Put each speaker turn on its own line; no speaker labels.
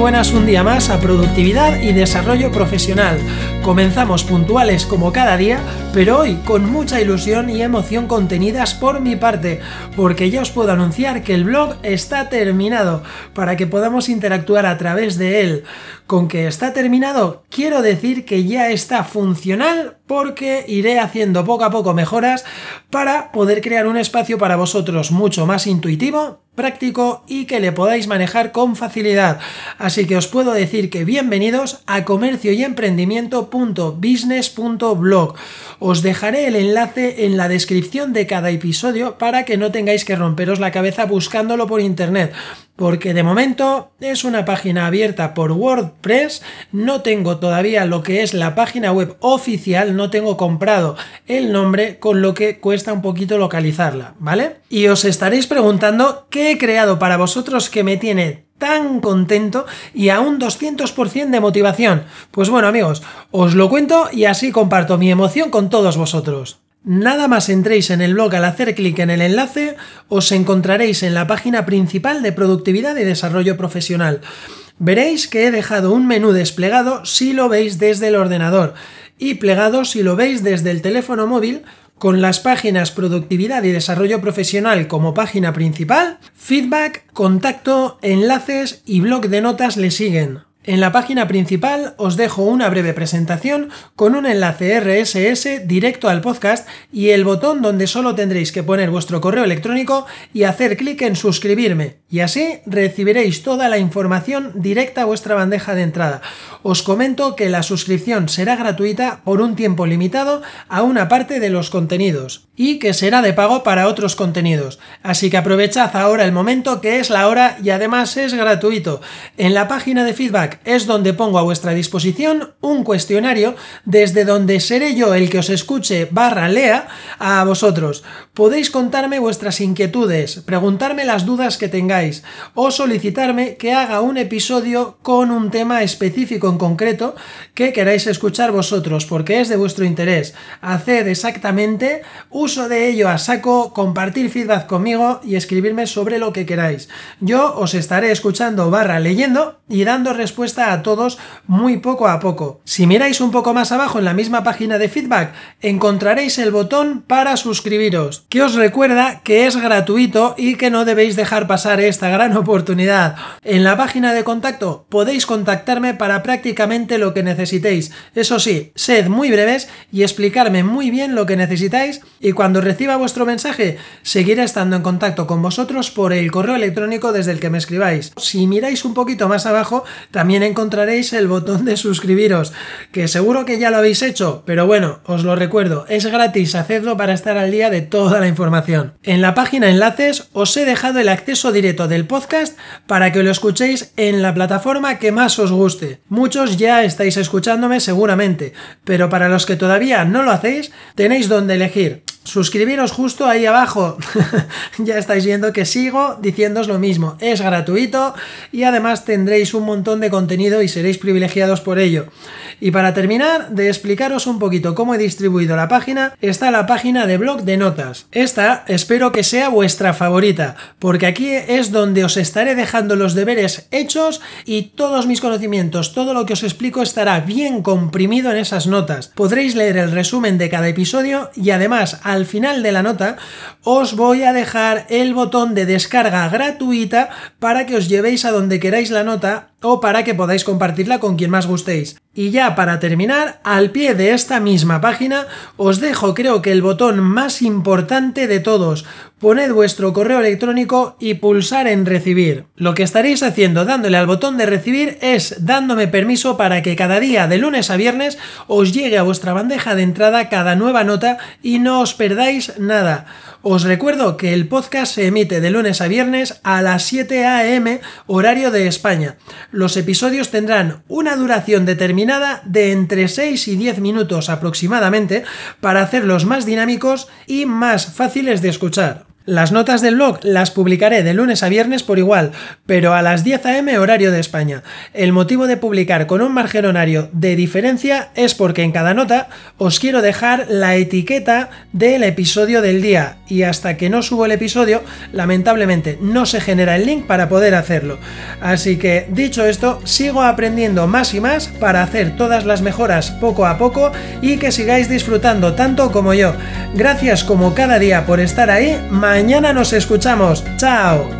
buenas un día más a Productividad y Desarrollo Profesional. Comenzamos puntuales como cada día, pero hoy con mucha ilusión y emoción contenidas por mi parte, porque ya os puedo anunciar que el blog está terminado para que podamos interactuar a través de él. Con que está terminado, quiero decir que ya está funcional porque iré haciendo poco a poco mejoras para poder crear un espacio para vosotros mucho más intuitivo práctico y que le podáis manejar con facilidad. Así que os puedo decir que bienvenidos a comercio y emprendimiento.business.blog. Os dejaré el enlace en la descripción de cada episodio para que no tengáis que romperos la cabeza buscándolo por internet porque de momento es una página abierta por WordPress, no tengo todavía lo que es la página web oficial, no tengo comprado el nombre, con lo que cuesta un poquito localizarla, ¿vale? Y os estaréis preguntando qué he creado para vosotros que me tiene tan contento y a un 200% de motivación. Pues bueno amigos, os lo cuento y así comparto mi emoción con todos vosotros. Nada más entréis en el blog al hacer clic en el enlace, os encontraréis en la página principal de productividad y desarrollo profesional. Veréis que he dejado un menú desplegado si lo veis desde el ordenador y plegado si lo veis desde el teléfono móvil con las páginas productividad y desarrollo profesional como página principal, feedback, contacto, enlaces y blog de notas le siguen. En la página principal os dejo una breve presentación con un enlace RSS directo al podcast y el botón donde solo tendréis que poner vuestro correo electrónico y hacer clic en suscribirme y así recibiréis toda la información directa a vuestra bandeja de entrada. Os comento que la suscripción será gratuita por un tiempo limitado a una parte de los contenidos y que será de pago para otros contenidos. Así que aprovechad ahora el momento que es la hora y además es gratuito. En la página de feedback es donde pongo a vuestra disposición un cuestionario desde donde seré yo el que os escuche barra lea a vosotros. Podéis contarme vuestras inquietudes, preguntarme las dudas que tengáis o solicitarme que haga un episodio con un tema específico en concreto que queráis escuchar vosotros porque es de vuestro interés. Haced exactamente uso de ello a saco, compartir feedback conmigo y escribirme sobre lo que queráis. Yo os estaré escuchando barra leyendo y dando a todos muy poco a poco. Si miráis un poco más abajo en la misma página de feedback, encontraréis el botón para suscribiros, que os recuerda que es gratuito y que no debéis dejar pasar esta gran oportunidad. En la página de contacto podéis contactarme para prácticamente lo que necesitéis. Eso sí, sed muy breves y explicarme muy bien lo que necesitáis y cuando reciba vuestro mensaje seguiré estando en contacto con vosotros por el correo electrónico desde el que me escribáis. Si miráis un poquito más abajo, también también encontraréis el botón de suscribiros, que seguro que ya lo habéis hecho, pero bueno, os lo recuerdo, es gratis hacedlo para estar al día de toda la información. En la página enlaces os he dejado el acceso directo del podcast para que lo escuchéis en la plataforma que más os guste. Muchos ya estáis escuchándome seguramente, pero para los que todavía no lo hacéis, tenéis donde elegir suscribiros justo ahí abajo. ya estáis viendo que sigo diciéndoos lo mismo. Es gratuito y además tendréis un montón de contenido y seréis privilegiados por ello. Y para terminar de explicaros un poquito cómo he distribuido la página, está la página de blog de notas. Esta espero que sea vuestra favorita, porque aquí es donde os estaré dejando los deberes hechos y todos mis conocimientos, todo lo que os explico estará bien comprimido en esas notas. Podréis leer el resumen de cada episodio y además al final de la nota os voy a dejar el botón de descarga gratuita para que os llevéis a donde queráis la nota o para que podáis compartirla con quien más gustéis. Y ya para terminar, al pie de esta misma página os dejo creo que el botón más importante de todos. Poned vuestro correo electrónico y pulsar en recibir. Lo que estaréis haciendo dándole al botón de recibir es dándome permiso para que cada día de lunes a viernes os llegue a vuestra bandeja de entrada cada nueva nota y no os perdáis nada. Os recuerdo que el podcast se emite de lunes a viernes a las 7 a.m. horario de España. Los episodios tendrán una duración determinada de entre 6 y 10 minutos aproximadamente para hacerlos más dinámicos y más fáciles de escuchar. Las notas del blog las publicaré de lunes a viernes por igual, pero a las 10 a.m. horario de España. El motivo de publicar con un margen horario de diferencia es porque en cada nota os quiero dejar la etiqueta del episodio del día y hasta que no subo el episodio, lamentablemente no se genera el link para poder hacerlo. Así que dicho esto, sigo aprendiendo más y más para hacer todas las mejoras poco a poco y que sigáis disfrutando tanto como yo. Gracias como cada día por estar ahí. Mañana nos escuchamos. Chao.